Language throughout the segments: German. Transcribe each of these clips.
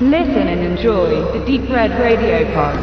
Listen and enjoy the Deep Red Radio Pod.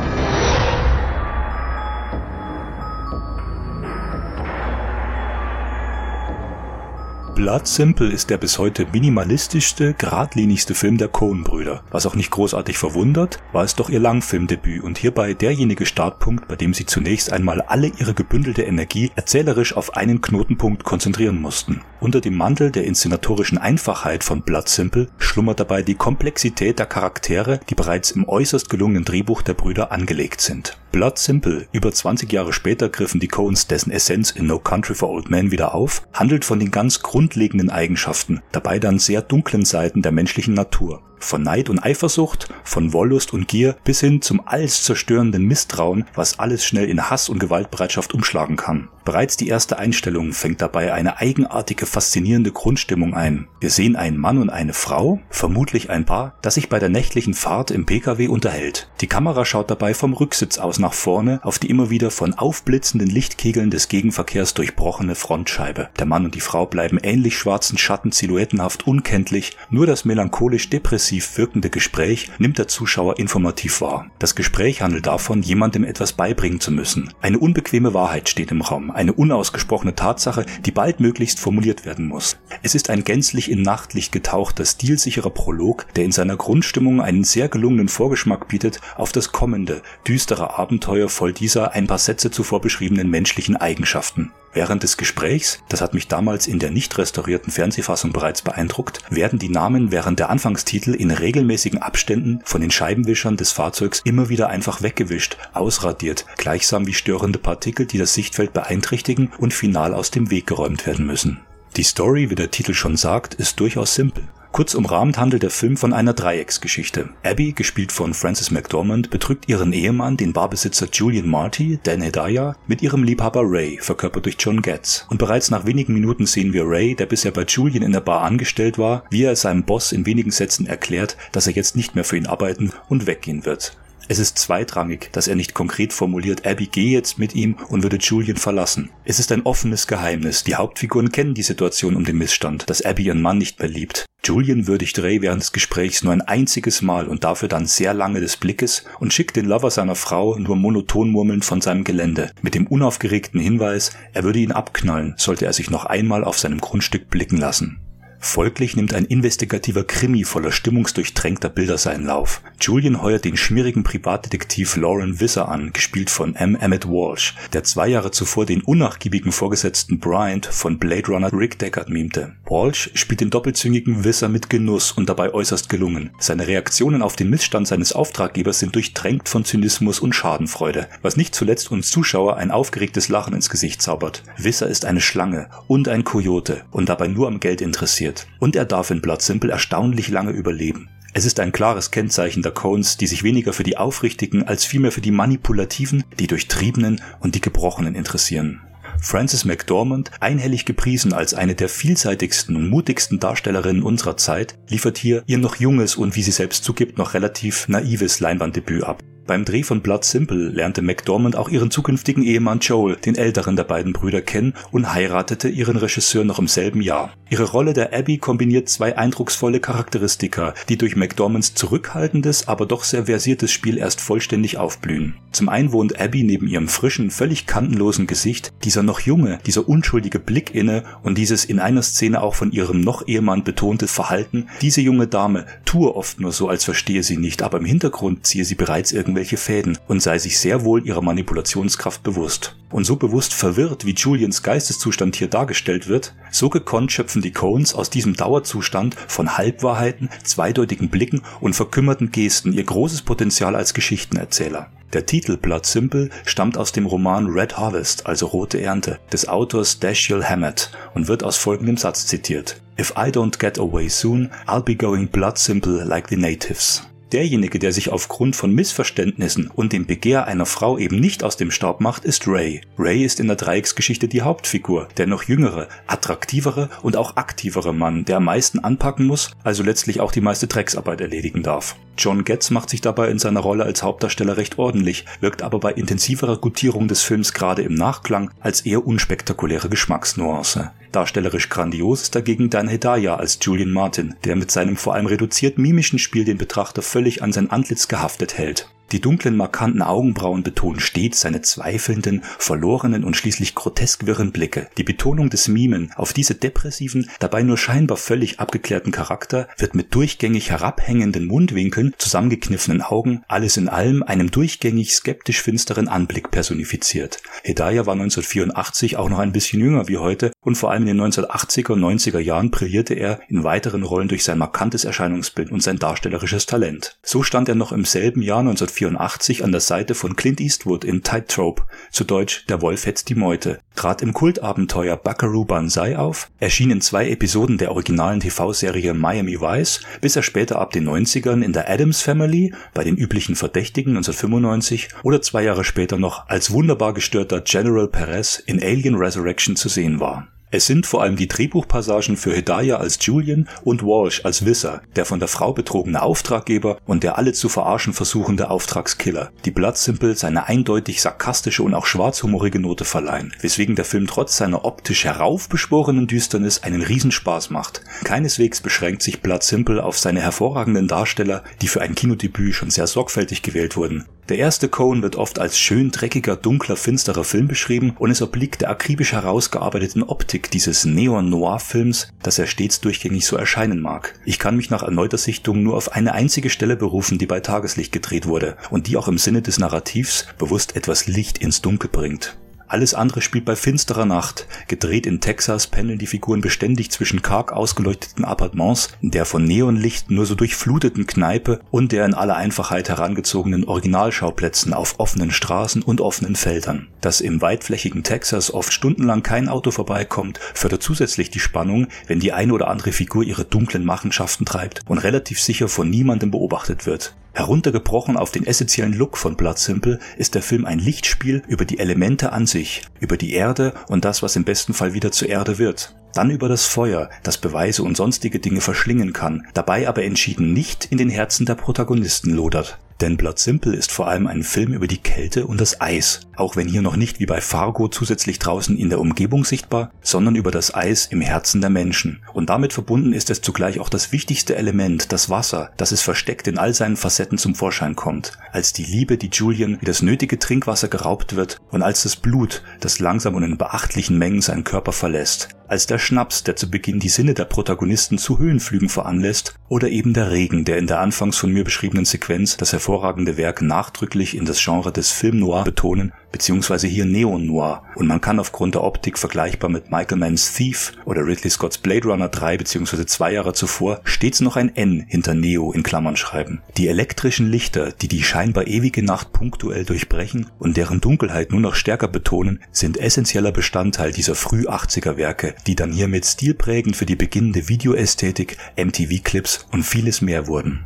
Blood Simple ist der bis heute minimalistischste, geradlinigste Film der Coen-Brüder. Was auch nicht großartig verwundert, war es doch ihr Langfilmdebüt und hierbei derjenige Startpunkt, bei dem sie zunächst einmal alle ihre gebündelte Energie erzählerisch auf einen Knotenpunkt konzentrieren mussten. Unter dem Mantel der inszenatorischen Einfachheit von Blood Simple schlummert dabei die Komplexität der Charaktere, die bereits im äußerst gelungenen Drehbuch der Brüder angelegt sind. Blood Simple, über 20 Jahre später griffen die Coens dessen Essenz in No Country for Old Men wieder auf, handelt von den ganz grundlegenden Eigenschaften, dabei dann sehr dunklen Seiten der menschlichen Natur. Von Neid und Eifersucht, von Wollust und Gier bis hin zum alles zerstörenden Misstrauen, was alles schnell in Hass und Gewaltbereitschaft umschlagen kann. Bereits die erste Einstellung fängt dabei eine eigenartige, faszinierende Grundstimmung ein. Wir sehen einen Mann und eine Frau, vermutlich ein Paar, das sich bei der nächtlichen Fahrt im Pkw unterhält. Die Kamera schaut dabei vom Rücksitz aus nach vorne auf die immer wieder von aufblitzenden Lichtkegeln des Gegenverkehrs durchbrochene Frontscheibe. Der Mann und die Frau bleiben ähnlich schwarzen Schatten silhouettenhaft unkenntlich, nur das melancholisch depressiv wirkende Gespräch nimmt der Zuschauer informativ wahr. Das Gespräch handelt davon, jemandem etwas beibringen zu müssen. Eine unbequeme Wahrheit steht im Raum, eine unausgesprochene Tatsache, die baldmöglichst formuliert werden muss. Es ist ein gänzlich in Nachtlicht getauchter, stilsicherer Prolog, der in seiner Grundstimmung einen sehr gelungenen Vorgeschmack bietet auf das kommende, düstere Abenteuer voll dieser ein paar Sätze zuvor beschriebenen menschlichen Eigenschaften. Während des Gesprächs, das hat mich damals in der nicht restaurierten Fernsehfassung bereits beeindruckt, werden die Namen während der Anfangstitel in regelmäßigen Abständen von den Scheibenwischern des Fahrzeugs immer wieder einfach weggewischt, ausradiert, gleichsam wie störende Partikel, die das Sichtfeld beeinträchtigen und final aus dem Weg geräumt werden müssen. Die Story, wie der Titel schon sagt, ist durchaus simpel. Kurz umrahmt handelt der Film von einer Dreiecksgeschichte. Abby, gespielt von Frances McDormand, betrügt ihren Ehemann, den Barbesitzer Julian Marty, Dan Hedaya, mit ihrem Liebhaber Ray, verkörpert durch John Getz. Und bereits nach wenigen Minuten sehen wir Ray, der bisher bei Julian in der Bar angestellt war, wie er seinem Boss in wenigen Sätzen erklärt, dass er jetzt nicht mehr für ihn arbeiten und weggehen wird. Es ist zweitrangig, dass er nicht konkret formuliert, Abby gehe jetzt mit ihm und würde Julian verlassen. Es ist ein offenes Geheimnis. Die Hauptfiguren kennen die Situation um den Missstand, dass Abby ihren Mann nicht mehr liebt. Julian würdigt Ray während des Gesprächs nur ein einziges Mal und dafür dann sehr lange des Blickes und schickt den Lover seiner Frau nur monoton murmelnd von seinem Gelände, mit dem unaufgeregten Hinweis, er würde ihn abknallen, sollte er sich noch einmal auf seinem Grundstück blicken lassen. Folglich nimmt ein investigativer Krimi voller stimmungsdurchtränkter Bilder seinen Lauf. Julian heuert den schmierigen Privatdetektiv Lauren Visser an, gespielt von M. Emmett Walsh, der zwei Jahre zuvor den unnachgiebigen Vorgesetzten Bryant von Blade Runner Rick Deckard mimte. Walsh spielt den doppelzüngigen Visser mit Genuss und dabei äußerst gelungen. Seine Reaktionen auf den Missstand seines Auftraggebers sind durchtränkt von Zynismus und Schadenfreude, was nicht zuletzt uns Zuschauer ein aufgeregtes Lachen ins Gesicht zaubert. Visser ist eine Schlange und ein Kojote und dabei nur am Geld interessiert passiert. Und er darf in Blood Simple erstaunlich lange überleben. Es ist ein klares Kennzeichen der Coens, die sich weniger für die Aufrichtigen als vielmehr für die Manipulativen, die Durchtriebenen und die Gebrochenen interessieren. Frances McDormand, einhellig gepriesen als eine der vielseitigsten und mutigsten Darstellerinnen unserer Zeit, liefert hier ihr noch junges und wie sie selbst zugibt, noch relativ naives Leinwanddebüt ab. Beim Dreh von Blood Simple lernte McDormand auch ihren zukünftigen Ehemann Joel, den älteren der beiden Brüder, kennen und heiratete ihren Regisseur noch im selben Jahr. Ihre Rolle der Abby kombiniert zwei eindrucksvolle Charakteristika, die durch McDormands zurückhaltendes, aber doch sehr versiertes Spiel erst vollständig aufblühen. Zum einen wohnt Abby neben ihrem frischen, völlig kantenlosen Gesicht dieser noch junge, dieser unschuldige Blick inne und dieses in einer Szene auch von ihrem noch Ehemann betonte Verhalten. Diese junge Dame tue oft nur so, als verstehe sie nicht, aber im Hintergrund ziehe sie bereits irgendwie irgendwelche Fäden und sei sich sehr wohl ihrer Manipulationskraft bewusst. Und so bewusst verwirrt, wie Julians Geisteszustand hier dargestellt wird, so gekonnt schöpfen die Coens aus diesem Dauerzustand von Halbwahrheiten, zweideutigen Blicken und verkümmerten Gesten ihr großes Potenzial als Geschichtenerzähler. Der Titel Blood Simple stammt aus dem Roman Red Harvest, also Rote Ernte, des Autors Dashiell Hammett und wird aus folgendem Satz zitiert. If I don't get away soon, I'll be going blood simple like the natives. Derjenige, der sich aufgrund von Missverständnissen und dem Begehr einer Frau eben nicht aus dem Staub macht, ist Ray. Ray ist in der Dreiecksgeschichte die Hauptfigur, der noch jüngere, attraktivere und auch aktivere Mann, der am meisten anpacken muss, also letztlich auch die meiste Drecksarbeit erledigen darf. John Getz macht sich dabei in seiner Rolle als Hauptdarsteller recht ordentlich, wirkt aber bei intensiverer Gutierung des Films gerade im Nachklang als eher unspektakuläre Geschmacksnuance. Darstellerisch grandios ist dagegen Dan Hedaya als Julian Martin, der mit seinem vor allem reduziert mimischen Spiel den Betrachter völlig an sein Antlitz gehaftet hält. Die dunklen, markanten Augenbrauen betonen stets seine zweifelnden, verlorenen und schließlich grotesk wirren Blicke. Die Betonung des Mimen auf diese depressiven, dabei nur scheinbar völlig abgeklärten Charakter wird mit durchgängig herabhängenden Mundwinkeln, zusammengekniffenen Augen, alles in allem einem durchgängig skeptisch finsteren Anblick personifiziert. Hedaya war 1984 auch noch ein bisschen jünger wie heute und vor allem in den 1980er und 90er Jahren brillierte er in weiteren Rollen durch sein markantes Erscheinungsbild und sein darstellerisches Talent. So stand er noch im selben Jahr 1984 1984 an der Seite von Clint Eastwood in Tightrope, zu Deutsch Der Wolf hetzt die Meute, trat im Kultabenteuer Buckaroo Banzai auf, erschien in zwei Episoden der originalen TV-Serie Miami Vice, bis er später ab den 90ern in der Adams Family bei den üblichen Verdächtigen 1995 oder zwei Jahre später noch als wunderbar gestörter General Perez in Alien Resurrection zu sehen war es sind vor allem die Drehbuchpassagen für Hedaya als Julian und Walsh als Visser, der von der Frau betrogene Auftraggeber und der alle zu verarschen versuchende Auftragskiller, die Blood Simple seine eindeutig sarkastische und auch schwarzhumorige Note verleihen, weswegen der Film trotz seiner optisch heraufbeschworenen Düsternis einen Riesenspaß macht. Keineswegs beschränkt sich Blood Simple auf seine hervorragenden Darsteller, die für ein Kinodebüt schon sehr sorgfältig gewählt wurden. Der erste Cohen wird oft als schön dreckiger, dunkler, finsterer Film beschrieben und es obliegt der akribisch herausgearbeiteten Optik dieses Neon-Noir-Films, dass er stets durchgängig so erscheinen mag. Ich kann mich nach erneuter Sichtung nur auf eine einzige Stelle berufen, die bei Tageslicht gedreht wurde und die auch im Sinne des Narrativs bewusst etwas Licht ins Dunkel bringt. Alles andere spielt bei finsterer Nacht. Gedreht in Texas pendeln die Figuren beständig zwischen karg ausgeleuchteten Appartements, der von Neonlicht nur so durchfluteten Kneipe und der in aller Einfachheit herangezogenen Originalschauplätzen auf offenen Straßen und offenen Feldern. Dass im weitflächigen Texas oft stundenlang kein Auto vorbeikommt, fördert zusätzlich die Spannung, wenn die eine oder andere Figur ihre dunklen Machenschaften treibt und relativ sicher von niemandem beobachtet wird. Heruntergebrochen auf den essentiellen Look von Blood Simple ist der Film ein Lichtspiel über die Elemente an sich, über die Erde und das, was im besten Fall wieder zur Erde wird. Dann über das Feuer, das Beweise und sonstige Dinge verschlingen kann, dabei aber entschieden nicht in den Herzen der Protagonisten lodert. Denn Blood Simple ist vor allem ein Film über die Kälte und das Eis, auch wenn hier noch nicht wie bei Fargo zusätzlich draußen in der Umgebung sichtbar, sondern über das Eis im Herzen der Menschen. Und damit verbunden ist es zugleich auch das wichtigste Element, das Wasser, das es versteckt in all seinen Facetten zum Vorschein kommt, als die Liebe, die Julian wie das nötige Trinkwasser geraubt wird und als das Blut, das langsam und in beachtlichen Mengen seinen Körper verlässt, als der Schnaps, der zu Beginn die Sinne der Protagonisten zu Höhenflügen veranlässt, oder eben der Regen, der in der anfangs von mir beschriebenen Sequenz das hervorragende Werk nachdrücklich in das Genre des Film Noir betonen beziehungsweise hier Neo-Noir und man kann aufgrund der Optik vergleichbar mit Michael Manns Thief oder Ridley Scotts Blade Runner 3 beziehungsweise zwei Jahre zuvor stets noch ein N hinter Neo in Klammern schreiben. Die elektrischen Lichter, die die scheinbar ewige Nacht punktuell durchbrechen und deren Dunkelheit nur noch stärker betonen, sind essentieller Bestandteil dieser früh 80er Werke, die dann hiermit stilprägend für die beginnende Videoästhetik, MTV-Clips und vieles mehr wurden.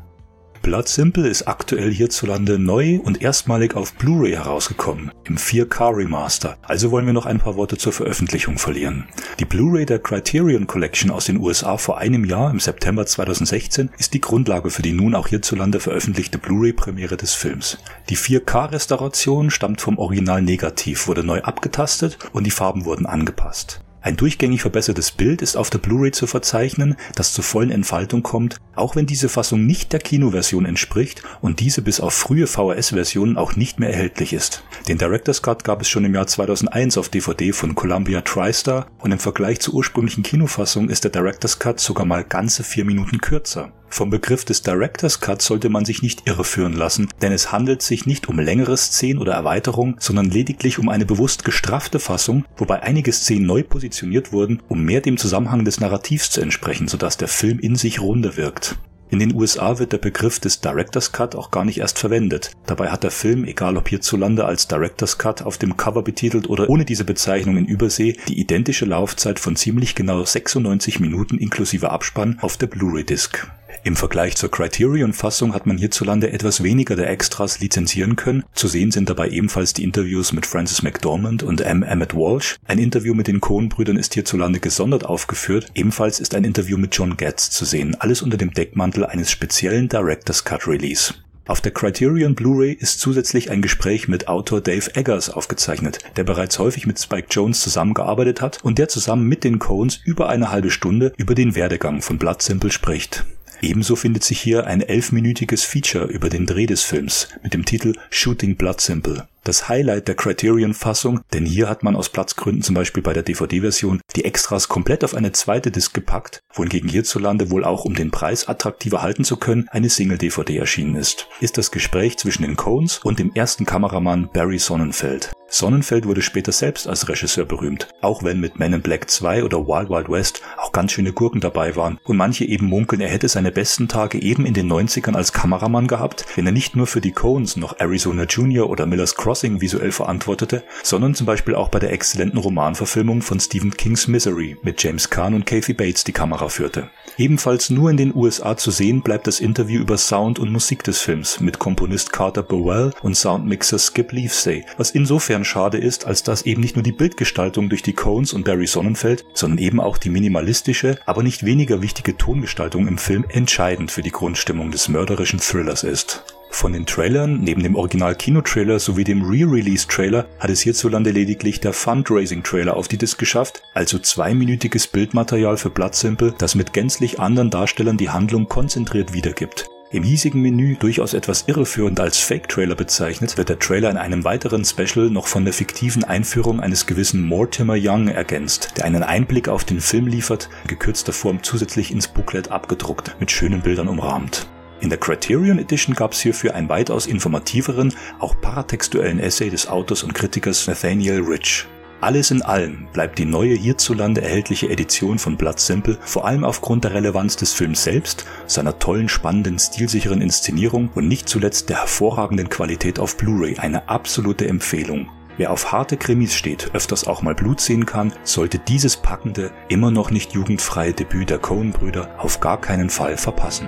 Blood Simple ist aktuell hierzulande neu und erstmalig auf Blu-ray herausgekommen, im 4K Remaster. Also wollen wir noch ein paar Worte zur Veröffentlichung verlieren. Die Blu-ray der Criterion Collection aus den USA vor einem Jahr, im September 2016, ist die Grundlage für die nun auch hierzulande veröffentlichte Blu-ray-Premiere des Films. Die 4K-Restauration stammt vom Original Negativ, wurde neu abgetastet und die Farben wurden angepasst. Ein durchgängig verbessertes Bild ist auf der Blu-ray zu verzeichnen, das zur vollen Entfaltung kommt, auch wenn diese Fassung nicht der Kinoversion entspricht und diese bis auf frühe VHS-Versionen auch nicht mehr erhältlich ist. Den Director's Cut gab es schon im Jahr 2001 auf DVD von Columbia TriStar und im Vergleich zur ursprünglichen Kinofassung ist der Director's Cut sogar mal ganze vier Minuten kürzer. Vom Begriff des Director's Cut sollte man sich nicht irreführen lassen, denn es handelt sich nicht um längere Szenen oder Erweiterung, sondern lediglich um eine bewusst gestraffte Fassung, wobei einige Szenen neu positioniert wurden, um mehr dem Zusammenhang des Narrativs zu entsprechen, sodass der Film in sich runder wirkt. In den USA wird der Begriff des Director's Cut auch gar nicht erst verwendet. Dabei hat der Film, egal ob hierzulande als Director's Cut auf dem Cover betitelt oder ohne diese Bezeichnung in Übersee, die identische Laufzeit von ziemlich genau 96 Minuten inklusive Abspann auf der Blu-ray-Disc. Im Vergleich zur Criterion-Fassung hat man hierzulande etwas weniger der Extras lizenzieren können. Zu sehen sind dabei ebenfalls die Interviews mit Francis McDormand und M. Emmett Walsh. Ein Interview mit den Coen-Brüdern ist hierzulande gesondert aufgeführt. Ebenfalls ist ein Interview mit John Getz zu sehen. Alles unter dem Deckmantel eines speziellen Director's Cut Release. Auf der Criterion Blu-ray ist zusätzlich ein Gespräch mit Autor Dave Eggers aufgezeichnet, der bereits häufig mit Spike Jones zusammengearbeitet hat und der zusammen mit den Coens über eine halbe Stunde über den Werdegang von Blood Simple spricht. Ebenso findet sich hier ein elfminütiges Feature über den Dreh des Films mit dem Titel Shooting Blood Simple. Das Highlight der Criterion-Fassung, denn hier hat man aus Platzgründen zum Beispiel bei der DVD-Version die Extras komplett auf eine zweite Disc gepackt, wohingegen hierzulande wohl auch um den Preis attraktiver halten zu können, eine Single-DVD erschienen ist, ist das Gespräch zwischen den Coens und dem ersten Kameramann Barry Sonnenfeld. Sonnenfeld wurde später selbst als Regisseur berühmt, auch wenn mit Men in Black 2 oder Wild Wild West auch ganz schöne Gurken dabei waren und manche eben munkeln, er hätte seine besten Tage eben in den 90ern als Kameramann gehabt, wenn er nicht nur für die Coens noch Arizona Junior oder Miller's Crossing visuell verantwortete, sondern zum Beispiel auch bei der exzellenten Romanverfilmung von Stephen Kings Misery mit James Caan und Kathy Bates die Kamera führte. Ebenfalls nur in den USA zu sehen bleibt das Interview über Sound und Musik des Films mit Komponist Carter Burwell und Soundmixer Skip Leafsay, was insofern schade ist, als dass eben nicht nur die Bildgestaltung durch die Coens und Barry Sonnenfeld, sondern eben auch die minimalistische, aber nicht weniger wichtige Tongestaltung im Film entscheidend für die Grundstimmung des mörderischen Thrillers ist. Von den Trailern, neben dem Original-Kinotrailer sowie dem Re-Release-Trailer, hat es hierzulande lediglich der Fundraising-Trailer auf die Disc geschafft, also zweiminütiges Bildmaterial für Blood Simple, das mit gänzlich anderen Darstellern die Handlung konzentriert wiedergibt. Im hiesigen Menü durchaus etwas irreführend als Fake-Trailer bezeichnet, wird der Trailer in einem weiteren Special noch von der fiktiven Einführung eines gewissen Mortimer Young ergänzt, der einen Einblick auf den Film liefert, in gekürzter Form zusätzlich ins Booklet abgedruckt, mit schönen Bildern umrahmt. In der Criterion Edition gab es hierfür einen weitaus informativeren, auch paratextuellen Essay des Autors und Kritikers Nathaniel Rich. Alles in allem bleibt die neue hierzulande erhältliche Edition von Blood Simple vor allem aufgrund der Relevanz des Films selbst, seiner tollen, spannenden, stilsicheren Inszenierung und nicht zuletzt der hervorragenden Qualität auf Blu-ray eine absolute Empfehlung. Wer auf harte Krimis steht, öfters auch mal Blut sehen kann, sollte dieses packende, immer noch nicht jugendfreie Debüt der Coen-Brüder auf gar keinen Fall verpassen.